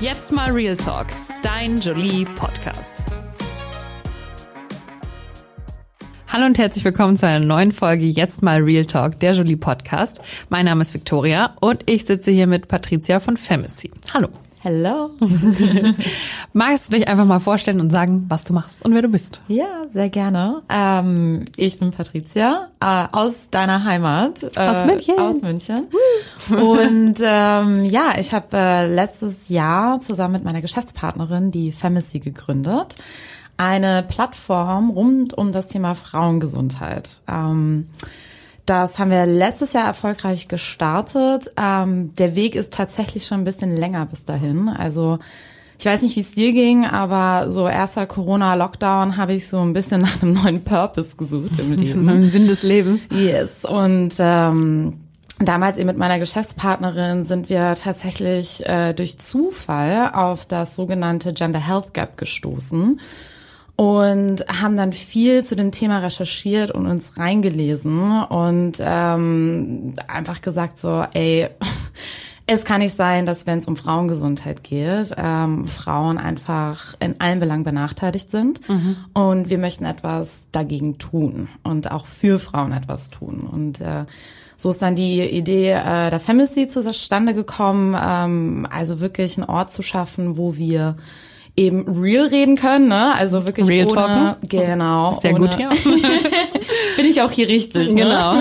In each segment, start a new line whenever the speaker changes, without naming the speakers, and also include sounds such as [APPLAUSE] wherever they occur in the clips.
Jetzt mal Real Talk, dein Jolie Podcast. Hallo und herzlich willkommen zu einer neuen Folge Jetzt mal Real Talk, der Jolie Podcast. Mein Name ist Victoria und ich sitze hier mit Patricia von Femicy. Hallo.
Hello. [LAUGHS]
Magst du dich einfach mal vorstellen und sagen, was du machst und wer du bist?
Ja, sehr gerne. Ähm, ich bin Patricia äh, aus deiner Heimat.
Äh, aus München.
Aus München. und ähm, ja, ich habe äh, letztes Jahr zusammen mit meiner Geschäftspartnerin die Femicy gegründet. Eine Plattform rund um das Thema Frauengesundheit. Ähm, das haben wir letztes Jahr erfolgreich gestartet. Ähm, der Weg ist tatsächlich schon ein bisschen länger bis dahin. Also ich weiß nicht, wie es dir ging, aber so erster Corona-Lockdown habe ich so ein bisschen nach einem neuen Purpose gesucht im [LAUGHS] Leben.
Neuen Sinn des Lebens.
Yes. Und ähm, damals eben mit meiner Geschäftspartnerin sind wir tatsächlich äh, durch Zufall auf das sogenannte Gender Health Gap gestoßen und haben dann viel zu dem Thema recherchiert und uns reingelesen und ähm, einfach gesagt so, ey, [LAUGHS] es kann nicht sein, dass wenn es um Frauengesundheit geht, ähm, Frauen einfach in allen Belangen benachteiligt sind mhm. und wir möchten etwas dagegen tun und auch für Frauen etwas tun und äh, so ist dann die Idee äh, der Femicy zustande gekommen, ähm, also wirklich einen Ort zu schaffen, wo wir eben real reden können, ne? Also wirklich
real
ohne,
talken.
genau.
Sehr
ohne,
gut [LAUGHS] hier.
bin ich auch hier richtig,
ne?
Genau.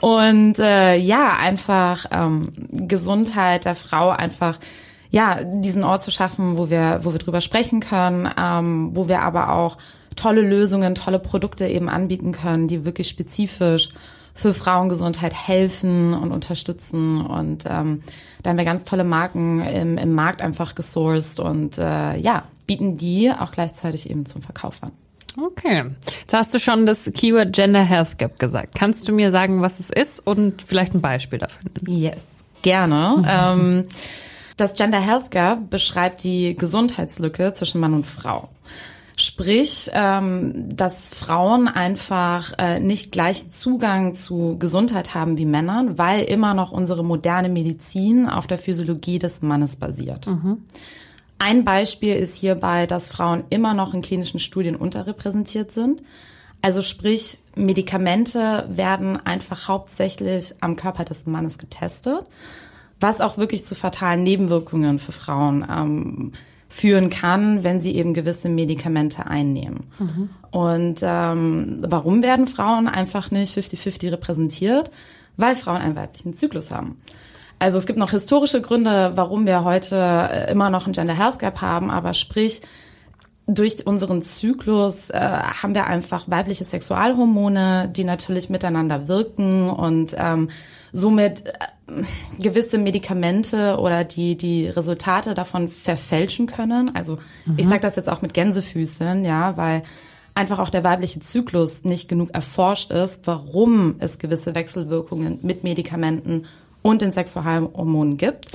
[LAUGHS] Und äh, ja, einfach ähm, Gesundheit der Frau einfach ja diesen Ort zu schaffen, wo wir wo wir drüber sprechen können, ähm, wo wir aber auch tolle Lösungen, tolle Produkte eben anbieten können, die wirklich spezifisch für Frauengesundheit helfen und unterstützen. Und ähm, da haben wir ganz tolle Marken im, im Markt einfach gesourced und äh, ja, bieten die auch gleichzeitig eben zum Verkauf an.
Okay. Jetzt hast du schon das Keyword Gender Health Gap gesagt. Kannst du mir sagen, was es ist und vielleicht ein Beispiel dafür?
Yes, gerne. [LAUGHS] ähm, das Gender Health Gap beschreibt die Gesundheitslücke zwischen Mann und Frau. Sprich, ähm, dass Frauen einfach äh, nicht gleichen Zugang zu Gesundheit haben wie Männern, weil immer noch unsere moderne Medizin auf der Physiologie des Mannes basiert. Mhm. Ein Beispiel ist hierbei, dass Frauen immer noch in klinischen Studien unterrepräsentiert sind. Also sprich, Medikamente werden einfach hauptsächlich am Körper des Mannes getestet, was auch wirklich zu fatalen Nebenwirkungen für Frauen ähm, führen kann, wenn sie eben gewisse Medikamente einnehmen. Mhm. Und ähm, warum werden Frauen einfach nicht 50-50 repräsentiert? Weil Frauen einen weiblichen Zyklus haben. Also es gibt noch historische Gründe, warum wir heute äh, immer noch ein Gender Health Gap haben, aber sprich, durch unseren Zyklus äh, haben wir einfach weibliche Sexualhormone, die natürlich miteinander wirken und ähm, somit äh, gewisse Medikamente oder die die Resultate davon verfälschen können. Also mhm. ich sage das jetzt auch mit Gänsefüßen, ja, weil einfach auch der weibliche Zyklus nicht genug erforscht ist, warum es gewisse Wechselwirkungen mit Medikamenten und den Sexualhormonen gibt.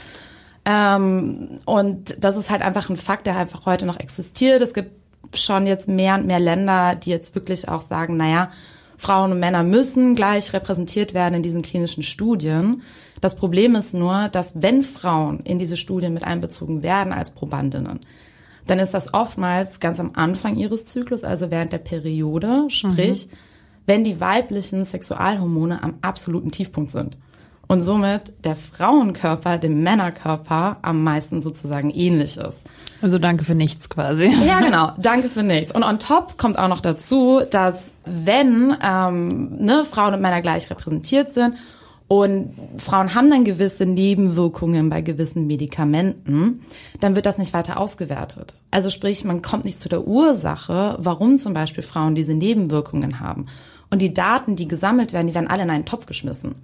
Ähm, und das ist halt einfach ein Fakt, der einfach heute noch existiert. Es gibt schon jetzt mehr und mehr Länder, die jetzt wirklich auch sagen, naja, Frauen und Männer müssen gleich repräsentiert werden in diesen klinischen Studien. Das Problem ist nur, dass wenn Frauen in diese Studien mit einbezogen werden als Probandinnen, dann ist das oftmals ganz am Anfang ihres Zyklus, also während der Periode, sprich, mhm. wenn die weiblichen Sexualhormone am absoluten Tiefpunkt sind und somit der Frauenkörper dem Männerkörper am meisten sozusagen ähnlich ist.
Also danke für nichts quasi.
Ja, [LAUGHS] genau, danke für nichts. Und on top kommt auch noch dazu, dass wenn ähm, ne, Frauen und Männer gleich repräsentiert sind und Frauen haben dann gewisse Nebenwirkungen bei gewissen Medikamenten, dann wird das nicht weiter ausgewertet. Also sprich, man kommt nicht zu der Ursache, warum zum Beispiel Frauen diese Nebenwirkungen haben. Und die Daten, die gesammelt werden, die werden alle in einen Topf geschmissen.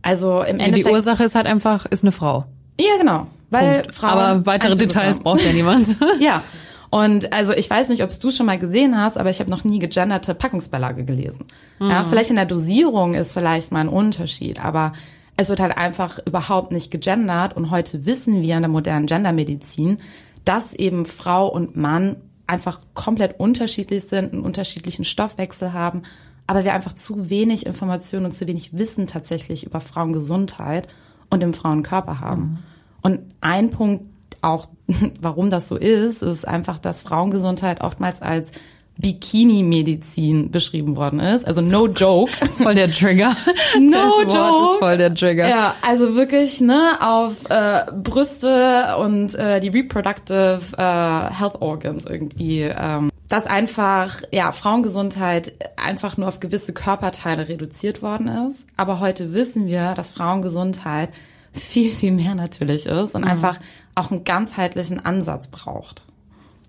Also im Endeffekt.
Die Ursache ist halt einfach, ist eine Frau.
Ja, genau. Weil Punkt. Frauen
aber weitere Details braucht ja niemand. [LAUGHS]
ja. Und also ich weiß nicht, ob du schon mal gesehen hast, aber ich habe noch nie gegenderte Packungsbeilage gelesen. Mhm. Ja, vielleicht in der Dosierung ist vielleicht mal ein Unterschied, aber es wird halt einfach überhaupt nicht gegendert und heute wissen wir in der modernen Gendermedizin, dass eben Frau und Mann einfach komplett unterschiedlich sind, einen unterschiedlichen Stoffwechsel haben aber wir einfach zu wenig Informationen und zu wenig Wissen tatsächlich über Frauengesundheit und im Frauenkörper haben. Mhm. Und ein Punkt, auch, [LAUGHS] warum das so ist, ist einfach, dass Frauengesundheit oftmals als Bikini-Medizin beschrieben worden ist. Also no [LAUGHS] joke.
Das ist voll der Trigger. [LAUGHS]
no
das
joke.
Wort ist voll der Trigger.
Ja, also wirklich ne auf äh, Brüste und äh, die reproductive äh, health organs irgendwie. Ähm, dass einfach ja Frauengesundheit einfach nur auf gewisse Körperteile reduziert worden ist. Aber heute wissen wir, dass Frauengesundheit viel viel mehr natürlich ist und mhm. einfach auch einen ganzheitlichen Ansatz braucht.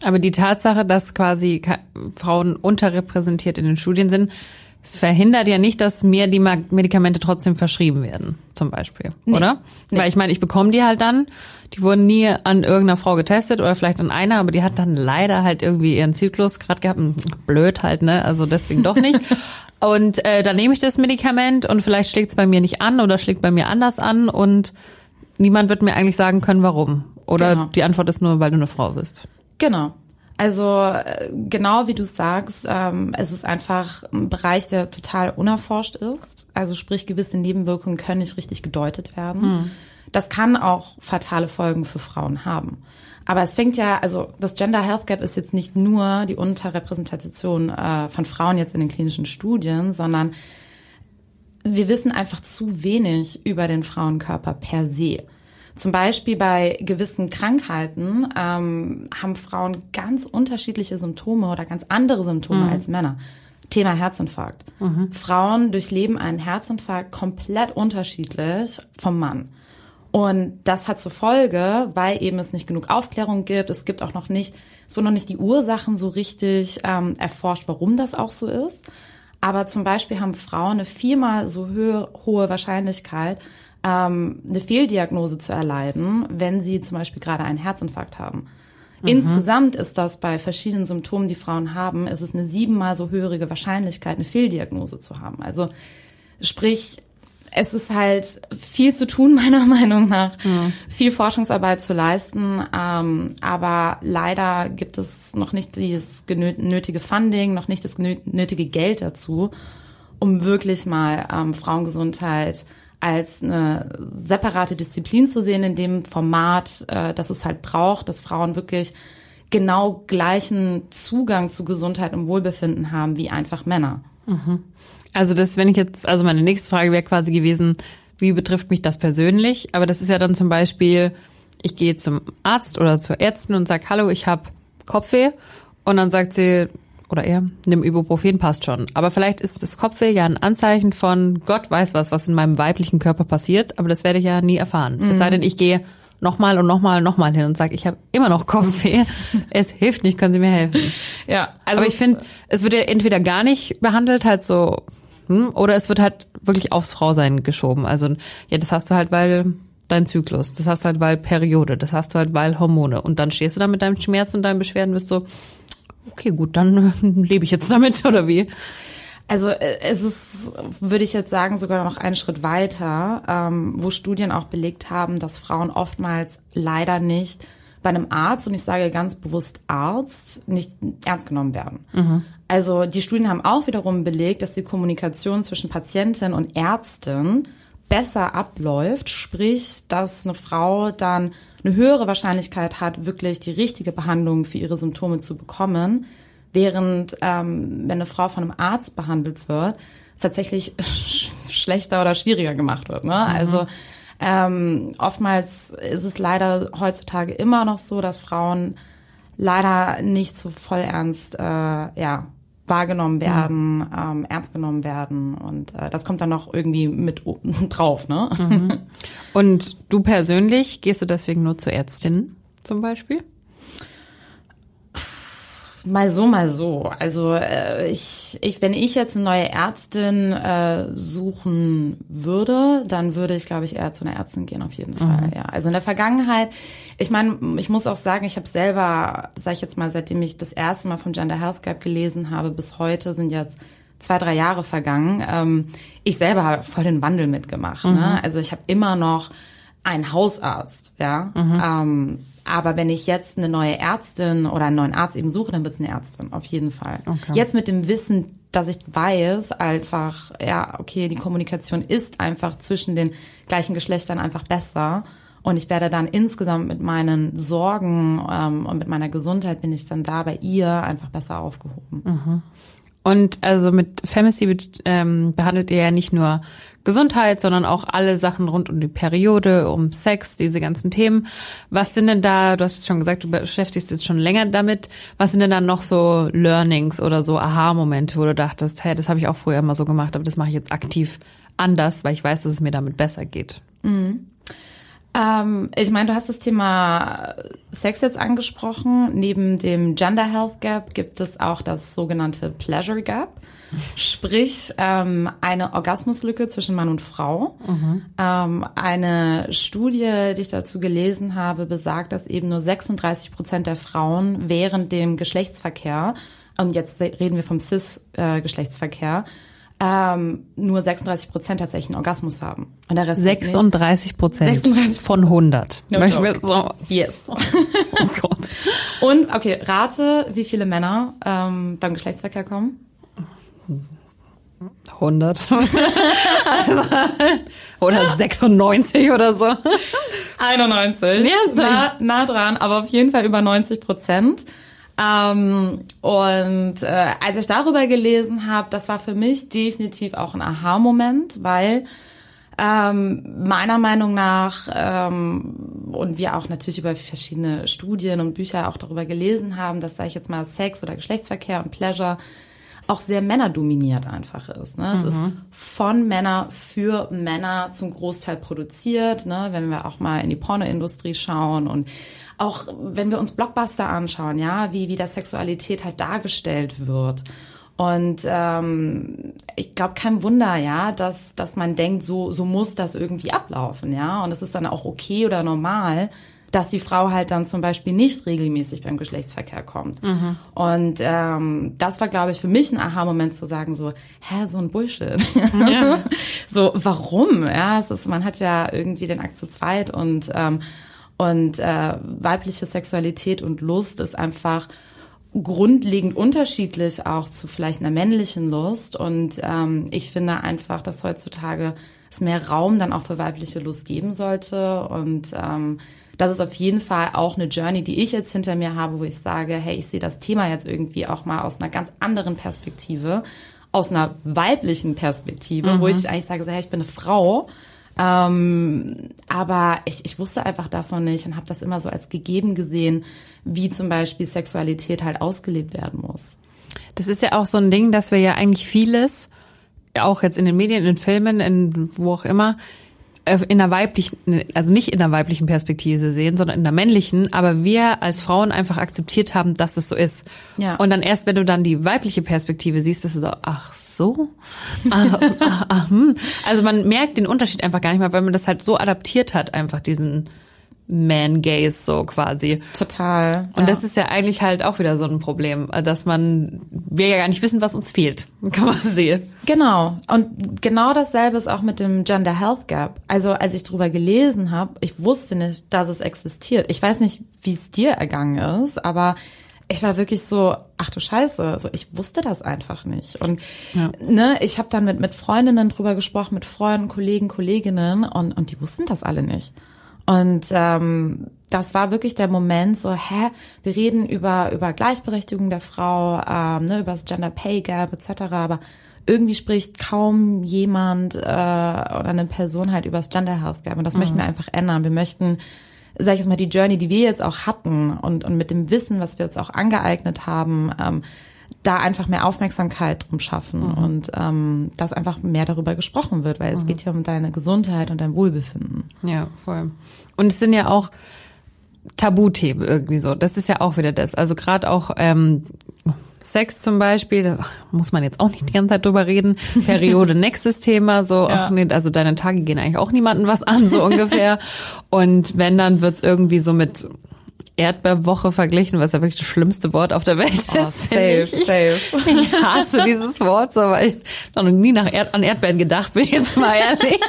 Aber die Tatsache, dass quasi Frauen unterrepräsentiert in den Studien sind, verhindert ja nicht, dass mir die Medikamente trotzdem verschrieben werden, zum Beispiel, nee. oder? Nee. Weil ich meine, ich bekomme die halt dann. Die wurden nie an irgendeiner Frau getestet oder vielleicht an einer, aber die hat dann leider halt irgendwie ihren Zyklus gerade gehabt. Blöd halt, ne? Also deswegen doch nicht. [LAUGHS] und äh, dann nehme ich das Medikament und vielleicht schlägt es bei mir nicht an oder schlägt bei mir anders an und niemand wird mir eigentlich sagen können, warum. Oder genau. die Antwort ist nur, weil du eine Frau bist.
Genau. Also äh, genau wie du sagst, ähm, es ist einfach ein Bereich, der total unerforscht ist. Also sprich, gewisse Nebenwirkungen können nicht richtig gedeutet werden. Hm. Das kann auch fatale Folgen für Frauen haben. Aber es fängt ja, also das Gender Health Gap ist jetzt nicht nur die Unterrepräsentation äh, von Frauen jetzt in den klinischen Studien, sondern wir wissen einfach zu wenig über den Frauenkörper per se. Zum Beispiel bei gewissen Krankheiten ähm, haben Frauen ganz unterschiedliche Symptome oder ganz andere Symptome mhm. als Männer. Thema Herzinfarkt. Mhm. Frauen durchleben einen Herzinfarkt komplett unterschiedlich vom Mann. Und das hat zur Folge, weil eben es nicht genug Aufklärung gibt, es gibt auch noch nicht, es wurden noch nicht die Ursachen so richtig ähm, erforscht, warum das auch so ist. Aber zum Beispiel haben Frauen eine viermal so höhe, hohe Wahrscheinlichkeit, ähm, eine Fehldiagnose zu erleiden, wenn sie zum Beispiel gerade einen Herzinfarkt haben. Mhm. Insgesamt ist das bei verschiedenen Symptomen, die Frauen haben, ist es eine siebenmal so höhere Wahrscheinlichkeit, eine Fehldiagnose zu haben. Also sprich, es ist halt viel zu tun, [LAUGHS] meiner Meinung nach, mhm. viel Forschungsarbeit zu leisten, ähm, aber leider gibt es noch nicht dieses nötige Funding, noch nicht das nötige Geld dazu, um wirklich mal ähm, Frauengesundheit als eine separate Disziplin zu sehen in dem Format, äh, dass es halt braucht, dass Frauen wirklich genau gleichen Zugang zu Gesundheit und Wohlbefinden haben wie einfach Männer.
Mhm. Also das, wenn ich jetzt, also meine nächste Frage wäre quasi gewesen, wie betrifft mich das persönlich? Aber das ist ja dann zum Beispiel, ich gehe zum Arzt oder zur Ärztin und sage, hallo, ich habe Kopfweh. Und dann sagt sie, oder er, nimm Ibuprofen, passt schon. Aber vielleicht ist das Kopfweh ja ein Anzeichen von Gott weiß was, was in meinem weiblichen Körper passiert, aber das werde ich ja nie erfahren. Mhm. Es sei denn, ich gehe nochmal und nochmal und nochmal hin und sage, ich habe immer noch Kopfweh. [LAUGHS] es hilft nicht, können Sie mir helfen.
Ja,
also aber ich finde, es wird ja entweder gar nicht behandelt, halt so, hm, oder es wird halt wirklich aufs Frausein geschoben. Also ja, das hast du halt, weil dein Zyklus, das hast du halt, weil Periode, das hast du halt, weil Hormone. Und dann stehst du da mit deinem Schmerz und deinen Beschwerden, bist so, okay, gut, dann [LAUGHS] lebe ich jetzt damit oder wie?
Also äh, es ist, würde ich jetzt sagen, sogar noch einen Schritt weiter, ähm, wo Studien auch belegt haben, dass Frauen oftmals leider nicht bei einem Arzt, und ich sage ganz bewusst Arzt, nicht ernst genommen werden. Mhm. Also die Studien haben auch wiederum belegt, dass die Kommunikation zwischen Patientin und Ärztin besser abläuft, sprich, dass eine Frau dann eine höhere Wahrscheinlichkeit hat, wirklich die richtige Behandlung für ihre Symptome zu bekommen, während ähm, wenn eine Frau von einem Arzt behandelt wird, tatsächlich [LAUGHS] schlechter oder schwieriger gemacht wird. Ne? Mhm. Also ähm, oftmals ist es leider heutzutage immer noch so, dass Frauen leider nicht so voll ernst äh, ja, wahrgenommen werden, mhm. ähm, ernst genommen werden und äh, das kommt dann noch irgendwie mit [LAUGHS] drauf, ne? Mhm.
Und du persönlich gehst du deswegen nur zur Ärztin zum Beispiel?
Mal so, mal so. Also äh, ich, ich, wenn ich jetzt eine neue Ärztin äh, suchen würde, dann würde ich, glaube ich, eher zu einer Ärztin gehen, auf jeden Fall. Mhm. Ja. Also in der Vergangenheit, ich meine, ich muss auch sagen, ich habe selber, sage ich jetzt mal, seitdem ich das erste Mal vom Gender Health Gap gelesen habe, bis heute sind jetzt zwei, drei Jahre vergangen. Ähm, ich selber habe voll den Wandel mitgemacht. Ne? Mhm. Ne? Also ich habe immer noch einen Hausarzt, ja. Mhm. Ähm, aber wenn ich jetzt eine neue Ärztin oder einen neuen Arzt eben suche, dann wird es eine Ärztin, auf jeden Fall. Okay. Jetzt mit dem Wissen, dass ich weiß, einfach, ja, okay, die Kommunikation ist einfach zwischen den gleichen Geschlechtern einfach besser. Und ich werde dann insgesamt mit meinen Sorgen ähm, und mit meiner Gesundheit bin ich dann da bei ihr einfach besser aufgehoben.
Mhm. Und also mit Femacy ähm, behandelt ihr ja nicht nur Gesundheit, sondern auch alle Sachen rund um die Periode, um Sex, diese ganzen Themen. Was sind denn da, du hast schon gesagt, du beschäftigst jetzt schon länger damit, was sind denn dann noch so Learnings oder so Aha-Momente, wo du dachtest, hey, das habe ich auch früher immer so gemacht, aber das mache ich jetzt aktiv anders, weil ich weiß, dass es mir damit besser geht.
Mhm. Ähm, ich meine, du hast das Thema Sex jetzt angesprochen. Neben dem Gender Health Gap gibt es auch das sogenannte Pleasure Gap. Sprich, ähm, eine Orgasmuslücke zwischen Mann und Frau. Mhm. Ähm, eine Studie, die ich dazu gelesen habe, besagt, dass eben nur 36 Prozent der Frauen während dem Geschlechtsverkehr, und jetzt reden wir vom Cis-Geschlechtsverkehr, äh, ähm, nur 36 Prozent tatsächlich einen Orgasmus haben.
Und der Rest 36 Prozent von 100.
No Möchten wir so. Yes. [LAUGHS] oh Gott. Und okay, rate, wie viele Männer ähm, beim Geschlechtsverkehr kommen?
100. [LAUGHS] oder 96 oder so.
91. Ja, nah, nah dran, aber auf jeden Fall über 90 Prozent. Ähm, und äh, als ich darüber gelesen habe, das war für mich definitiv auch ein Aha-Moment, weil ähm, meiner Meinung nach ähm, und wir auch natürlich über verschiedene Studien und Bücher auch darüber gelesen haben, dass, sage ich jetzt mal, Sex oder Geschlechtsverkehr und Pleasure auch sehr männerdominiert einfach ist. Ne? Mhm. Es ist mhm. von Männer für Männer zum Großteil produziert. Ne? Wenn wir auch mal in die Pornoindustrie schauen und auch wenn wir uns Blockbuster anschauen, ja, wie wie der Sexualität halt dargestellt wird. Und ähm, ich glaube, kein Wunder, ja, dass, dass man denkt, so, so muss das irgendwie ablaufen, ja. Und es ist dann auch okay oder normal, dass die Frau halt dann zum Beispiel nicht regelmäßig beim Geschlechtsverkehr kommt. Mhm. Und ähm, das war, glaube ich, für mich ein Aha-Moment zu sagen, so, hä, so ein Bullshit. Ja. [LAUGHS] so, warum? Ja, es ist, man hat ja irgendwie den Akt zu zweit und ähm, und äh, weibliche Sexualität und Lust ist einfach grundlegend unterschiedlich auch zu vielleicht einer männlichen Lust. Und ähm, ich finde einfach, dass heutzutage es mehr Raum dann auch für weibliche Lust geben sollte. Und ähm, das ist auf jeden Fall auch eine Journey, die ich jetzt hinter mir habe, wo ich sage, hey, ich sehe das Thema jetzt irgendwie auch mal aus einer ganz anderen Perspektive, aus einer weiblichen Perspektive, mhm. wo ich eigentlich sage, hey, ich bin eine Frau ähm, aber ich, ich wusste einfach davon nicht und habe das immer so als gegeben gesehen, wie zum Beispiel Sexualität halt ausgelebt werden muss.
Das ist ja auch so ein Ding, dass wir ja eigentlich vieles, auch jetzt in den Medien, in den Filmen, in wo auch immer, in der weiblichen, also nicht in der weiblichen Perspektive sehen, sondern in der männlichen, aber wir als Frauen einfach akzeptiert haben, dass es so ist. Ja. Und dann erst, wenn du dann die weibliche Perspektive siehst, bist du so, ach so? [LAUGHS] ah, ah, ah, hm. Also man merkt den Unterschied einfach gar nicht mehr, weil man das halt so adaptiert hat, einfach diesen man-Gaze so quasi.
Total.
Und ja. das ist ja eigentlich halt auch wieder so ein Problem, dass man, wir ja gar nicht wissen, was uns fehlt, [LAUGHS] quasi.
Genau. Und genau dasselbe ist auch mit dem Gender Health Gap. Also als ich drüber gelesen habe, ich wusste nicht, dass es existiert. Ich weiß nicht, wie es dir ergangen ist, aber ich war wirklich so, ach du Scheiße, so ich wusste das einfach nicht. Und ja. ne, ich habe dann mit mit Freundinnen drüber gesprochen, mit Freunden, Kollegen, Kolleginnen und und die wussten das alle nicht. Und ähm, das war wirklich der Moment, so, hä, wir reden über, über Gleichberechtigung der Frau, ähm, ne, über das Gender Pay Gap etc., aber irgendwie spricht kaum jemand äh, oder eine Person halt über das Gender Health Gap. Und das mhm. möchten wir einfach ändern. Wir möchten, sag ich jetzt mal, die Journey, die wir jetzt auch hatten und, und mit dem Wissen, was wir jetzt auch angeeignet haben, ähm, da einfach mehr Aufmerksamkeit drum schaffen mhm. und ähm, dass einfach mehr darüber gesprochen wird, weil es mhm. geht ja um deine Gesundheit und dein Wohlbefinden.
Ja, voll. Und es sind ja auch Tabuthemen irgendwie so. Das ist ja auch wieder das. Also gerade auch ähm, Sex zum Beispiel, da muss man jetzt auch nicht die ganze Zeit drüber reden. [LAUGHS] Periode, nächstes Thema, so, ja. ach nee, also deine Tage gehen eigentlich auch niemandem was an, so ungefähr. [LAUGHS] Und wenn, dann wird's irgendwie so mit Erdbeerwoche verglichen, was ja wirklich das schlimmste Wort auf der Welt oh, ist. Safe, ich. safe. [LAUGHS] Ich hasse dieses Wort so, weil ich noch nie nach Erd an Erdbeeren gedacht bin, jetzt mal ehrlich.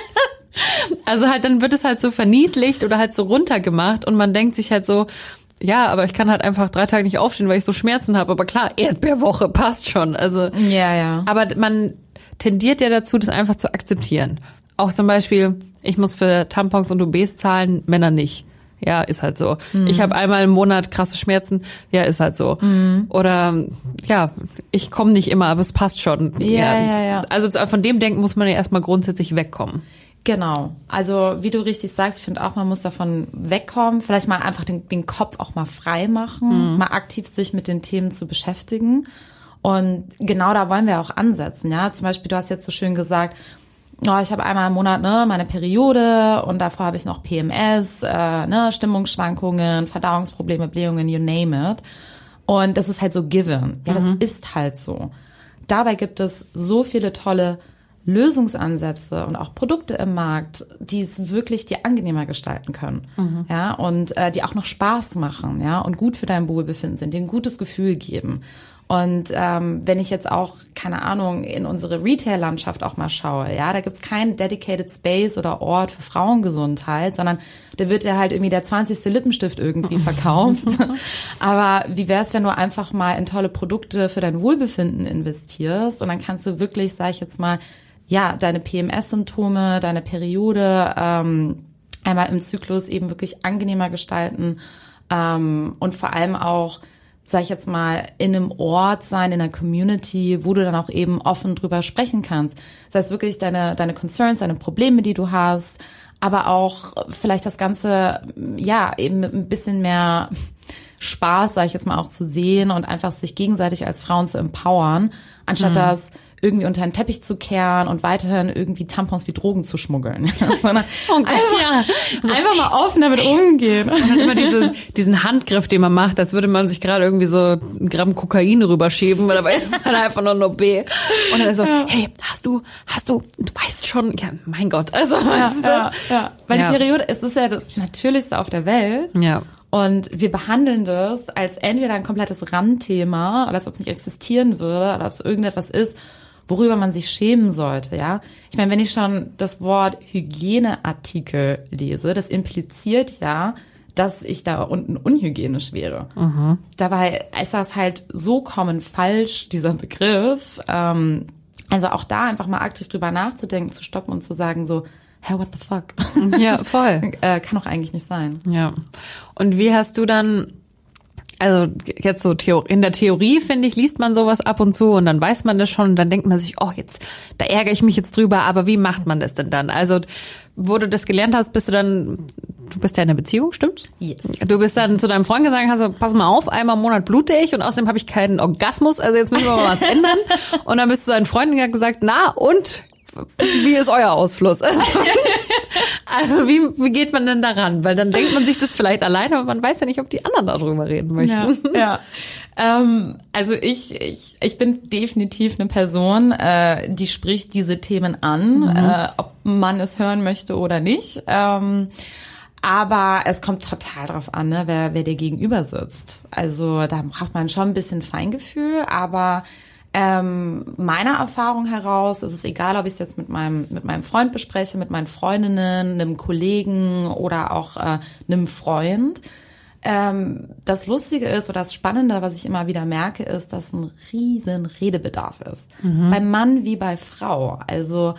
Also halt, dann wird es halt so verniedlicht oder halt so runtergemacht und man denkt sich halt so, ja, aber ich kann halt einfach drei Tage nicht aufstehen, weil ich so Schmerzen habe. Aber klar, Erdbeerwoche passt schon. Also
ja, ja.
Aber man tendiert ja dazu, das einfach zu akzeptieren. Auch zum Beispiel, ich muss für Tampons und OBs zahlen, Männer nicht. Ja, ist halt so. Mhm. Ich habe einmal im Monat krasse Schmerzen. Ja, ist halt so. Mhm. Oder ja, ich komme nicht immer, aber es passt schon.
Ja, ja, ja, ja.
Also von dem Denken muss man ja erstmal grundsätzlich wegkommen.
Genau. Also wie du richtig sagst, ich finde auch, man muss davon wegkommen. Vielleicht mal einfach den, den Kopf auch mal frei machen, mhm. mal aktiv sich mit den Themen zu beschäftigen. Und genau da wollen wir auch ansetzen. Ja, zum Beispiel, du hast jetzt so schön gesagt, oh, ich habe einmal im Monat ne, meine Periode und davor habe ich noch PMS, äh, ne, Stimmungsschwankungen, Verdauungsprobleme, Blähungen, you name it. Und das ist halt so given. Ja, das mhm. ist halt so. Dabei gibt es so viele tolle Lösungsansätze und auch Produkte im Markt, die es wirklich dir angenehmer gestalten können, mhm. ja, und äh, die auch noch Spaß machen, ja, und gut für dein Wohlbefinden sind, dir ein gutes Gefühl geben. Und ähm, wenn ich jetzt auch, keine Ahnung, in unsere Retail-Landschaft auch mal schaue, ja, da gibt's keinen dedicated Space oder Ort für Frauengesundheit, sondern da wird ja halt irgendwie der 20. Lippenstift irgendwie [LAUGHS] verkauft. Aber wie wär's, wenn du einfach mal in tolle Produkte für dein Wohlbefinden investierst und dann kannst du wirklich, sag ich jetzt mal, ja, deine PMS-Symptome, deine Periode ähm, einmal im Zyklus eben wirklich angenehmer gestalten ähm, und vor allem auch sag ich jetzt mal, in einem Ort sein, in einer Community, wo du dann auch eben offen drüber sprechen kannst. Das heißt wirklich deine, deine Concerns, deine Probleme, die du hast, aber auch vielleicht das Ganze, ja, eben mit ein bisschen mehr Spaß, sag ich jetzt mal, auch zu sehen und einfach sich gegenseitig als Frauen zu empowern, anstatt mhm. das irgendwie unter den Teppich zu kehren und weiterhin irgendwie Tampons wie Drogen zu schmuggeln. [LAUGHS] [LAUGHS] oh Gott, einfach, ja. So, einfach mal offen damit umgehen. [LAUGHS]
Und dann immer diese, diesen Handgriff, den man macht, als würde man sich gerade irgendwie so ein Gramm Kokain rüberschieben, weil dabei ist es dann einfach nur noch B. Und dann so, ja. hey, hast du, hast du, du weißt schon, ja, mein Gott, also. Ja,
ja, ja. Weil die Periode, es ist ja das Natürlichste auf der Welt.
Ja.
Und wir behandeln das als entweder ein komplettes Randthema, oder als ob es nicht existieren würde, oder ob es irgendetwas ist, worüber man sich schämen sollte, ja. Ich meine, wenn ich schon das Wort Hygieneartikel lese, das impliziert ja, dass ich da unten unhygienisch wäre. Mhm. Dabei ist das halt so kommen falsch, dieser Begriff. Ähm, also auch da einfach mal aktiv drüber nachzudenken, zu stoppen und zu sagen so, hey, what the fuck?
Ja, voll. [LAUGHS]
äh, kann doch eigentlich nicht sein.
Ja. Und wie hast du dann also jetzt so in der Theorie, finde ich, liest man sowas ab und zu und dann weiß man das schon und dann denkt man sich, oh, jetzt, da ärgere ich mich jetzt drüber, aber wie macht man das denn dann? Also, wo du das gelernt hast, bist du dann, du bist ja in einer Beziehung, stimmt's?
Yes.
Du bist dann zu deinem Freund gesagt, hast du, pass mal auf, einmal im Monat blute ich und außerdem habe ich keinen Orgasmus, also jetzt müssen wir mal was ändern. [LAUGHS] Und dann bist du deinen Freunden gesagt, na und, wie ist euer Ausfluss? [LAUGHS] Also wie, wie geht man denn daran? Weil dann denkt man sich das vielleicht alleine, aber man weiß ja nicht, ob die anderen darüber reden möchten.
Ja, ja. Ähm, also ich, ich, ich bin definitiv eine Person, äh, die spricht diese Themen an, mhm. äh, ob man es hören möchte oder nicht. Ähm, aber es kommt total drauf an, ne, wer, wer dir gegenüber sitzt. Also da braucht man schon ein bisschen Feingefühl, aber ähm, meiner Erfahrung heraus ist es egal, ob ich es jetzt mit meinem, mit meinem Freund bespreche, mit meinen Freundinnen, einem Kollegen oder auch äh, einem Freund. Ähm, das Lustige ist oder das Spannende, was ich immer wieder merke, ist, dass ein riesen Redebedarf ist. Mhm. Bei Mann wie bei Frau. Also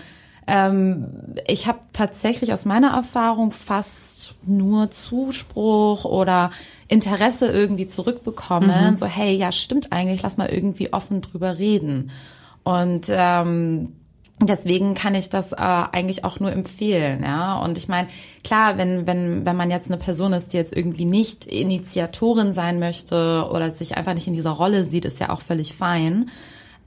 ähm, ich habe tatsächlich aus meiner Erfahrung fast nur Zuspruch oder Interesse irgendwie zurückbekommen. Mhm. So, hey, ja, stimmt eigentlich, lass mal irgendwie offen drüber reden. Und ähm, deswegen kann ich das äh, eigentlich auch nur empfehlen, ja. Und ich meine, klar, wenn wenn wenn man jetzt eine Person ist, die jetzt irgendwie nicht Initiatorin sein möchte oder sich einfach nicht in dieser Rolle sieht, ist ja auch völlig fein.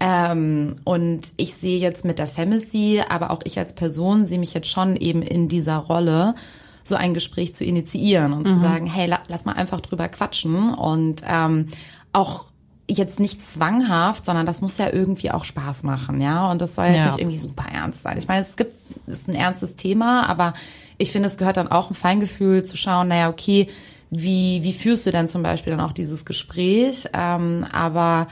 Ähm, und ich sehe jetzt mit der Femisy, aber auch ich als Person sehe mich jetzt schon eben in dieser Rolle, so ein Gespräch zu initiieren und mhm. zu sagen, hey, la, lass mal einfach drüber quatschen und ähm, auch jetzt nicht zwanghaft, sondern das muss ja irgendwie auch Spaß machen, ja. Und das soll jetzt ja. nicht irgendwie super ernst sein. Ich meine, es gibt, es ist ein ernstes Thema, aber ich finde, es gehört dann auch ein Feingefühl zu schauen, naja, okay, wie, wie führst du denn zum Beispiel dann auch dieses Gespräch? Ähm, aber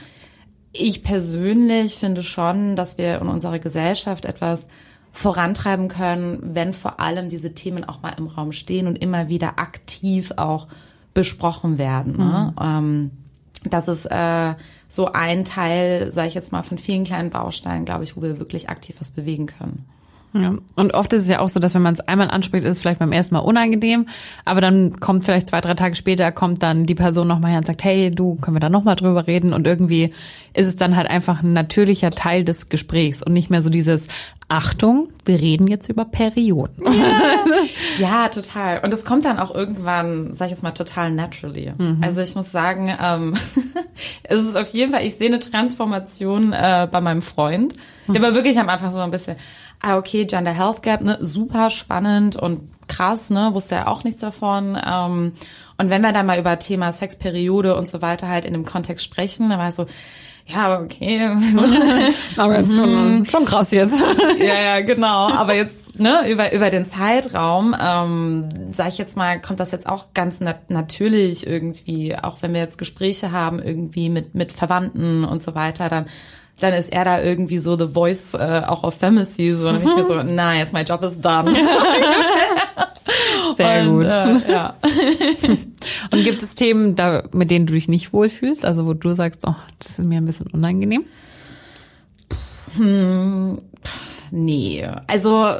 ich persönlich finde schon, dass wir in unserer Gesellschaft etwas vorantreiben können, wenn vor allem diese Themen auch mal im Raum stehen und immer wieder aktiv auch besprochen werden. Ne? Mhm. Ähm, das ist äh, so ein Teil, sage ich jetzt mal, von vielen kleinen Bausteinen, glaube ich, wo wir wirklich aktiv was bewegen können.
Ja. Und oft ist es ja auch so, dass wenn man es einmal anspricht, ist es vielleicht beim ersten Mal unangenehm, aber dann kommt vielleicht zwei, drei Tage später, kommt dann die Person nochmal her und sagt, hey, du, können wir da nochmal drüber reden? Und irgendwie ist es dann halt einfach ein natürlicher Teil des Gesprächs und nicht mehr so dieses, Achtung, wir reden jetzt über Perioden.
Ja, [LAUGHS] ja total. Und es kommt dann auch irgendwann, sag ich jetzt mal, total naturally. Mhm. Also ich muss sagen, ähm, [LAUGHS] es ist auf jeden Fall, ich sehe eine Transformation äh, bei meinem Freund. Der war wirklich am Anfang so ein bisschen, ah, okay, Gender Health Gap, ne, super spannend und krass, ne, wusste er auch nichts davon. Ähm, und wenn wir dann mal über Thema Sexperiode und so weiter halt in dem Kontext sprechen, dann war er so, ja, okay. [LAUGHS]
aber ist schon, mhm. schon krass jetzt. [LAUGHS]
ja, ja, genau. Aber jetzt, ne, über, über den Zeitraum, ähm, sag ich jetzt mal, kommt das jetzt auch ganz nat natürlich irgendwie, auch wenn wir jetzt Gespräche haben, irgendwie mit, mit Verwandten und so weiter, dann dann ist er da irgendwie so the voice äh, auch of Femacy, so und ich mir so, nice, my job is done. [LAUGHS]
Sehr und, gut. Äh, ja. [LAUGHS] und gibt es Themen, da, mit denen du dich nicht wohlfühlst, also wo du sagst, oh, das ist mir ein bisschen unangenehm?
Hm, nee, also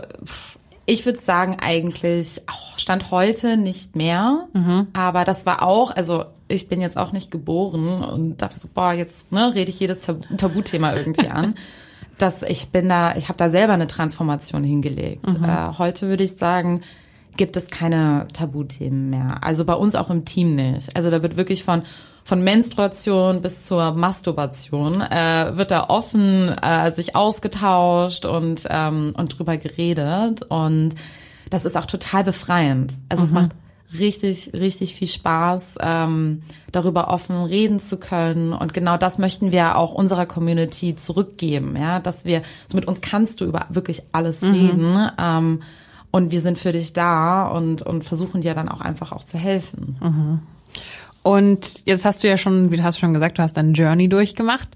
ich würde sagen eigentlich oh, stand heute nicht mehr, mhm. aber das war auch, also ich bin jetzt auch nicht geboren und dachte so, boah, jetzt ne, rede ich jedes Tabuthema irgendwie an. [LAUGHS] dass ich bin da, ich habe da selber eine Transformation hingelegt. Mhm. Äh, heute würde ich sagen, gibt es keine Tabuthemen mehr. Also bei uns auch im Team nicht. Also da wird wirklich von von Menstruation bis zur Masturbation äh, wird da offen äh, sich ausgetauscht und ähm, und drüber geredet und das ist auch total befreiend. Also mhm. es macht richtig, richtig viel Spaß, ähm, darüber offen reden zu können. Und genau das möchten wir auch unserer Community zurückgeben, ja, dass wir, so mit uns kannst du über wirklich alles mhm. reden. Ähm, und wir sind für dich da und, und versuchen dir dann auch einfach auch zu helfen.
Mhm. Und jetzt hast du ja schon, wie du hast schon gesagt, du hast deine Journey durchgemacht.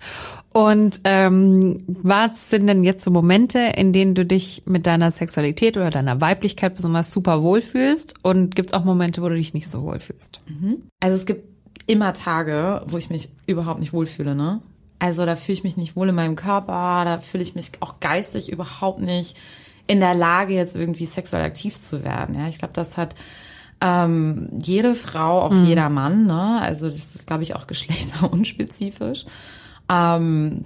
Und ähm, was sind denn jetzt so Momente, in denen du dich mit deiner Sexualität oder deiner Weiblichkeit besonders super wohlfühlst? Und gibt es auch Momente, wo du dich nicht so wohlfühlst?
Mhm. Also es gibt immer Tage, wo ich mich überhaupt nicht wohlfühle, ne? Also da fühle ich mich nicht wohl in meinem Körper, da fühle ich mich auch geistig überhaupt nicht in der Lage, jetzt irgendwie sexuell aktiv zu werden. Ja, ich glaube, das hat ähm, jede Frau, auch mhm. jeder Mann, ne? Also das ist, glaube ich, auch [LAUGHS] geschlechterunspezifisch. Ähm,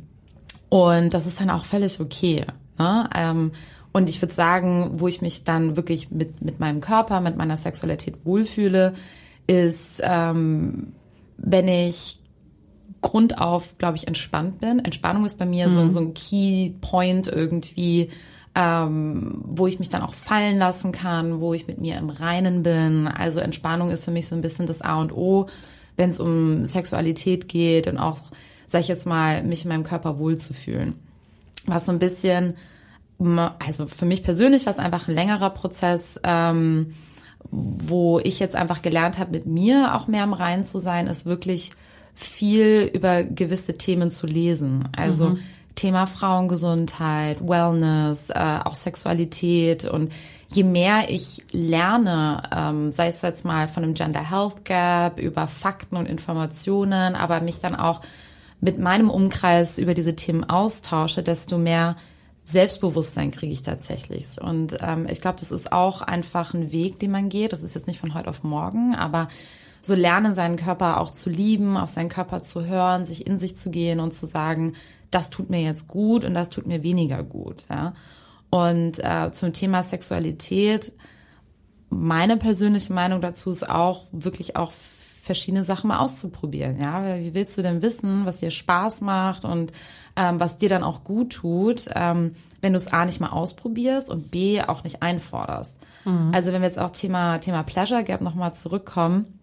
und das ist dann auch völlig okay. Ne? Ähm, und ich würde sagen, wo ich mich dann wirklich mit, mit meinem Körper, mit meiner Sexualität wohlfühle, ist, ähm, wenn ich grundauf, glaube ich, entspannt bin. Entspannung ist bei mir mhm. so, so ein Key Point irgendwie, ähm, wo ich mich dann auch fallen lassen kann, wo ich mit mir im Reinen bin. Also Entspannung ist für mich so ein bisschen das A und O, wenn es um Sexualität geht und auch, sag ich jetzt mal, mich in meinem Körper wohlzufühlen. Was so ein bisschen, also für mich persönlich war es einfach ein längerer Prozess, ähm, wo ich jetzt einfach gelernt habe, mit mir auch mehr im Reinen zu sein, ist wirklich viel über gewisse Themen zu lesen. Also mhm Thema Frauengesundheit, Wellness, äh, auch Sexualität und je mehr ich lerne, ähm, sei es jetzt mal von dem Gender Health Gap über Fakten und Informationen, aber mich dann auch mit meinem Umkreis über diese Themen austausche, desto mehr Selbstbewusstsein kriege ich tatsächlich. Und ähm, ich glaube, das ist auch einfach ein Weg, den man geht. Das ist jetzt nicht von heute auf morgen, aber so lernen, seinen Körper auch zu lieben, auf seinen Körper zu hören, sich in sich zu gehen und zu sagen, das tut mir jetzt gut und das tut mir weniger gut. Ja? Und äh, zum Thema Sexualität, meine persönliche Meinung dazu ist auch, wirklich auch verschiedene Sachen mal auszuprobieren. Ja, wie willst du denn wissen, was dir Spaß macht und ähm, was dir dann auch gut tut, ähm, wenn du es A nicht mal ausprobierst und B auch nicht einforderst. Mhm. Also wenn wir jetzt auch Thema Thema Pleasure Gap nochmal zurückkommen,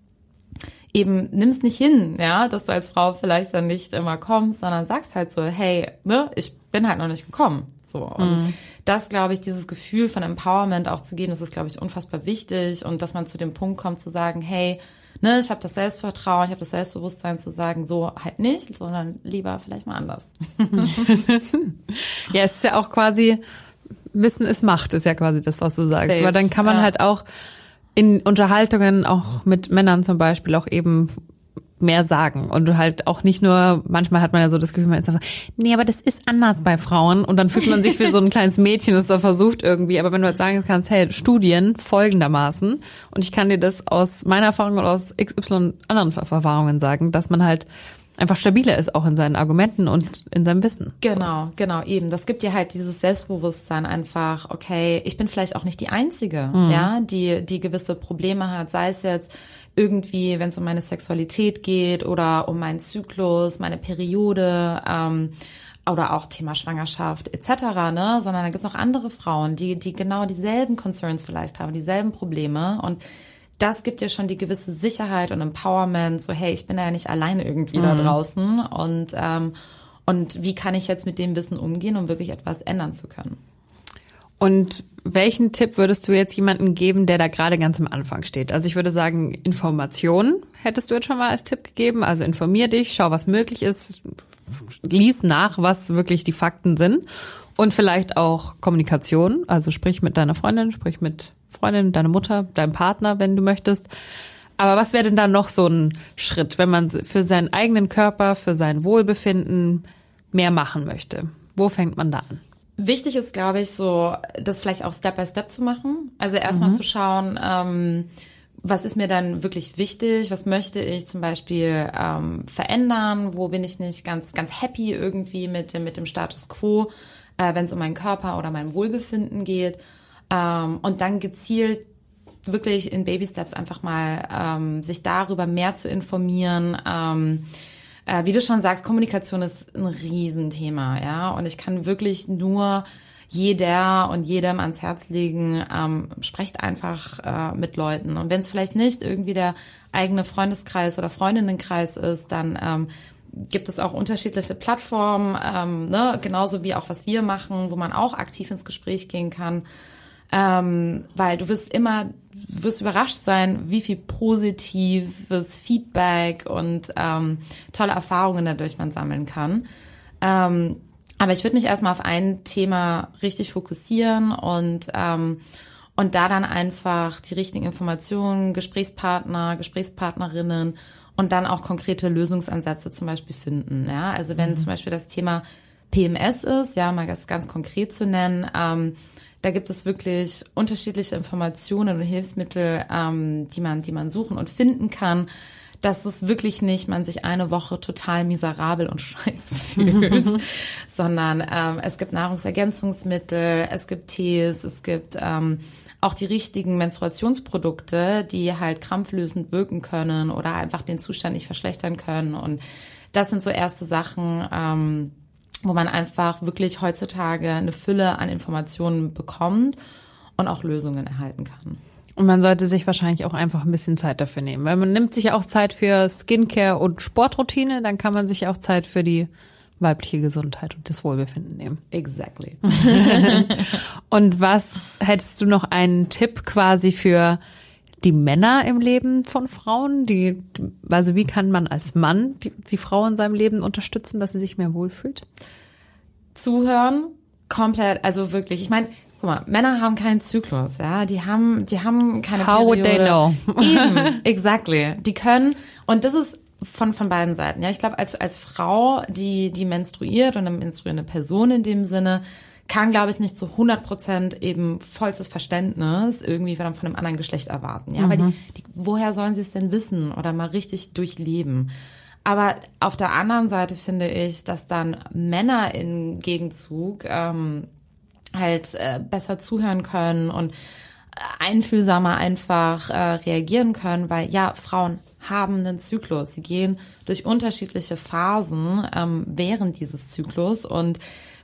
eben nimm's nicht hin, ja, dass du als Frau vielleicht dann nicht immer kommst, sondern sagst halt so, hey, ne, ich bin halt noch nicht gekommen. So. Und mhm. das, glaube ich, dieses Gefühl von Empowerment auch zu gehen, das ist, glaube ich, unfassbar wichtig. Und dass man zu dem Punkt kommt zu sagen, hey, ne, ich habe das Selbstvertrauen, ich habe das Selbstbewusstsein zu sagen, so halt nicht, sondern lieber vielleicht mal anders. [LAUGHS]
ja, es ist ja auch quasi, Wissen ist Macht, ist ja quasi das, was du sagst. Safe. Weil dann kann man ja. halt auch in Unterhaltungen auch mit Männern zum Beispiel auch eben mehr sagen und du halt auch nicht nur, manchmal hat man ja so das Gefühl, man ist einfach, nee, aber das ist anders bei Frauen und dann fühlt man sich wie so ein [LAUGHS] kleines Mädchen, das da versucht irgendwie, aber wenn du halt sagen kannst, hey, Studien folgendermaßen und ich kann dir das aus meiner Erfahrung oder aus XY anderen Erfahrungen sagen, dass man halt einfach stabiler ist auch in seinen Argumenten und in seinem Wissen.
Genau, genau, eben. Das gibt dir halt dieses Selbstbewusstsein einfach, okay, ich bin vielleicht auch nicht die Einzige, mhm. ja, die, die gewisse Probleme hat, sei es jetzt irgendwie, wenn es um meine Sexualität geht oder um meinen Zyklus, meine Periode, ähm, oder auch Thema Schwangerschaft etc., ne, sondern da gibt's noch andere Frauen, die, die genau dieselben Concerns vielleicht haben, dieselben Probleme und das gibt dir schon die gewisse Sicherheit und Empowerment, so hey, ich bin ja nicht alleine irgendwie mhm. da draußen und ähm, und wie kann ich jetzt mit dem Wissen umgehen, um wirklich etwas ändern zu können?
Und welchen Tipp würdest du jetzt jemandem geben, der da gerade ganz am Anfang steht? Also ich würde sagen, Information hättest du jetzt schon mal als Tipp gegeben. Also informier dich, schau, was möglich ist, lies nach, was wirklich die Fakten sind. Und vielleicht auch Kommunikation, also sprich mit deiner Freundin, sprich mit Freundin, deiner Mutter, deinem Partner, wenn du möchtest. Aber was wäre denn da noch so ein Schritt, wenn man für seinen eigenen Körper, für sein Wohlbefinden mehr machen möchte? Wo fängt man da an?
Wichtig ist, glaube ich, so, das vielleicht auch Step by Step zu machen. Also erstmal mhm. zu schauen, ähm, was ist mir dann wirklich wichtig? Was möchte ich zum Beispiel ähm, verändern? Wo bin ich nicht ganz, ganz happy irgendwie mit dem, mit dem Status quo, äh, wenn es um meinen Körper oder mein Wohlbefinden geht? Ähm, und dann gezielt wirklich in Baby Steps einfach mal ähm, sich darüber mehr zu informieren. Ähm, äh, wie du schon sagst, Kommunikation ist ein Riesenthema, ja. Und ich kann wirklich nur jeder und jedem ans Herz legen, ähm, sprecht einfach äh, mit Leuten. Und wenn es vielleicht nicht irgendwie der eigene Freundeskreis oder Freundinnenkreis ist, dann ähm, gibt es auch unterschiedliche Plattformen, ähm, ne? genauso wie auch was wir machen, wo man auch aktiv ins Gespräch gehen kann. Ähm, weil du wirst immer, wirst überrascht sein, wie viel positives Feedback und ähm, tolle Erfahrungen dadurch man sammeln kann. Ähm, aber ich würde mich erstmal auf ein Thema richtig fokussieren und ähm, und da dann einfach die richtigen Informationen, Gesprächspartner, Gesprächspartnerinnen und dann auch konkrete Lösungsansätze zum Beispiel finden. Ja, also wenn mhm. zum Beispiel das Thema PMS ist, ja, mal das ganz konkret zu nennen, ähm, da gibt es wirklich unterschiedliche Informationen und Hilfsmittel, ähm, die man, die man suchen und finden kann dass es wirklich nicht man sich eine Woche total miserabel und [LAUGHS] scheiße fühlt, [LAUGHS] sondern ähm, es gibt Nahrungsergänzungsmittel, es gibt Tees, es gibt ähm, auch die richtigen Menstruationsprodukte, die halt krampflösend wirken können oder einfach den Zustand nicht verschlechtern können. Und das sind so erste Sachen, ähm, wo man einfach wirklich heutzutage eine Fülle an Informationen bekommt und auch Lösungen erhalten kann.
Und man sollte sich wahrscheinlich auch einfach ein bisschen Zeit dafür nehmen. Weil man nimmt sich auch Zeit für Skincare und Sportroutine, dann kann man sich auch Zeit für die weibliche Gesundheit und das Wohlbefinden nehmen.
Exactly. [LAUGHS] [LAUGHS]
und was hättest du noch einen Tipp quasi für die Männer im Leben von Frauen? Die, also wie kann man als Mann die, die Frau in seinem Leben unterstützen, dass sie sich mehr wohlfühlt?
Zuhören, komplett, also wirklich. Ich meine, guck mal, Männer haben keinen Zyklus, ja, die haben, die haben keine
How Periode. would they know? [LAUGHS]
Eben, exactly. Die können, und das ist von, von beiden Seiten, ja. Ich glaube, als, als Frau, die, die menstruiert und eine menstruierende Person in dem Sinne, kann, glaube ich, nicht zu 100 Prozent eben vollstes Verständnis irgendwie von, einem anderen Geschlecht erwarten. Ja, mhm. weil die, die, woher sollen sie es denn wissen oder mal richtig durchleben? Aber auf der anderen Seite finde ich, dass dann Männer im Gegenzug ähm, halt äh, besser zuhören können und einfühlsamer einfach äh, reagieren können, weil ja, Frauen haben einen Zyklus. Sie gehen durch unterschiedliche Phasen ähm, während dieses Zyklus und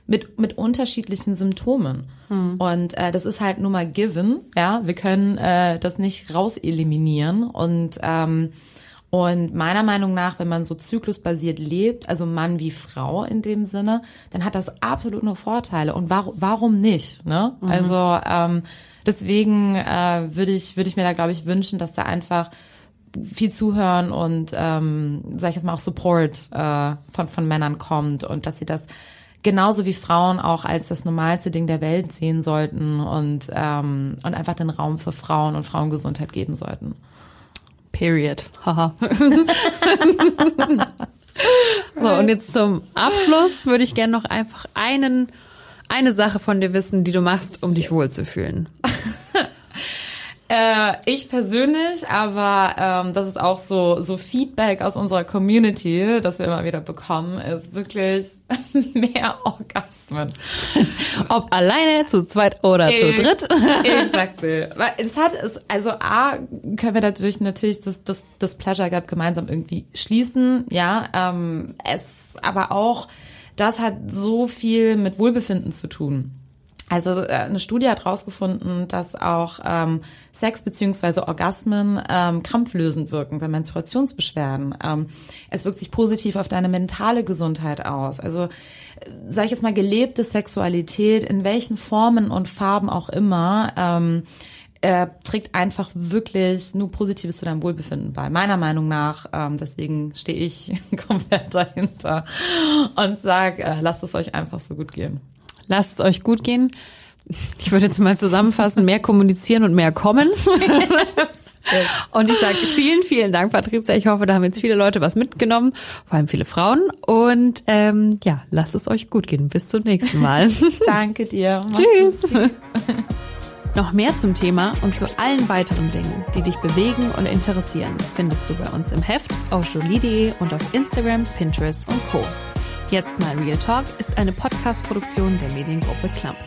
mit, mit unterschiedlichen Symptomen. Hm. Und äh, das ist halt nur mal given, ja. Wir können äh, das nicht raus eliminieren. Und, ähm, und meiner Meinung nach, wenn man so zyklusbasiert lebt, also Mann wie Frau in dem Sinne, dann hat das absolut nur Vorteile. Und warum, warum nicht? Ne? Mhm. Also ähm, deswegen äh, würde ich, würde ich mir da, glaube ich, wünschen, dass da einfach viel zuhören und ähm, sag ich jetzt mal auch Support äh, von von Männern kommt und dass sie das genauso wie Frauen auch als das normalste Ding der Welt sehen sollten und, ähm, und einfach den Raum für Frauen und Frauengesundheit geben sollten.
Period. Haha. [LAUGHS] so, und jetzt zum Abschluss würde ich gerne noch einfach einen, eine Sache von dir wissen, die du machst, um dich wohlzufühlen. [LAUGHS]
Äh, ich persönlich, aber ähm, das ist auch so, so Feedback aus unserer Community, das wir immer wieder bekommen, ist wirklich [LAUGHS] mehr Orgasmen.
Ob alleine, zu zweit oder zu dritt. [LAUGHS] [LAUGHS]
Weil es hat es, also A, können wir dadurch natürlich das, das, das Pleasure Gap gemeinsam irgendwie schließen, ja. Ähm, es aber auch, das hat so viel mit Wohlbefinden zu tun. Also äh, eine Studie hat herausgefunden, dass auch ähm, Sex beziehungsweise Orgasmen ähm, krampflösend wirken bei Menstruationsbeschwerden. Ähm, es wirkt sich positiv auf deine mentale Gesundheit aus. Also sage ich jetzt mal gelebte Sexualität in welchen Formen und Farben auch immer. Ähm, äh, trägt einfach wirklich nur Positives zu deinem Wohlbefinden bei, meiner Meinung nach. Ähm, deswegen stehe ich [LAUGHS] komplett dahinter und sag, äh, lasst es euch einfach so gut gehen.
Lasst es euch gut gehen. Ich würde jetzt mal zusammenfassen, mehr kommunizieren und mehr kommen. [LAUGHS] Und ich sage vielen, vielen Dank, Patricia. Ich hoffe, da haben jetzt viele Leute was mitgenommen, vor allem viele Frauen. Und ähm, ja, lasst es euch gut gehen. Bis zum nächsten Mal. [LAUGHS]
Danke dir.
Tschüss. [LAUGHS] Noch mehr zum Thema und zu allen weiteren Dingen, die dich bewegen und interessieren, findest du bei uns im Heft auf jolie.de und auf Instagram, Pinterest und Co. Jetzt mal Real Talk ist eine Podcast-Produktion der Mediengruppe Klammt.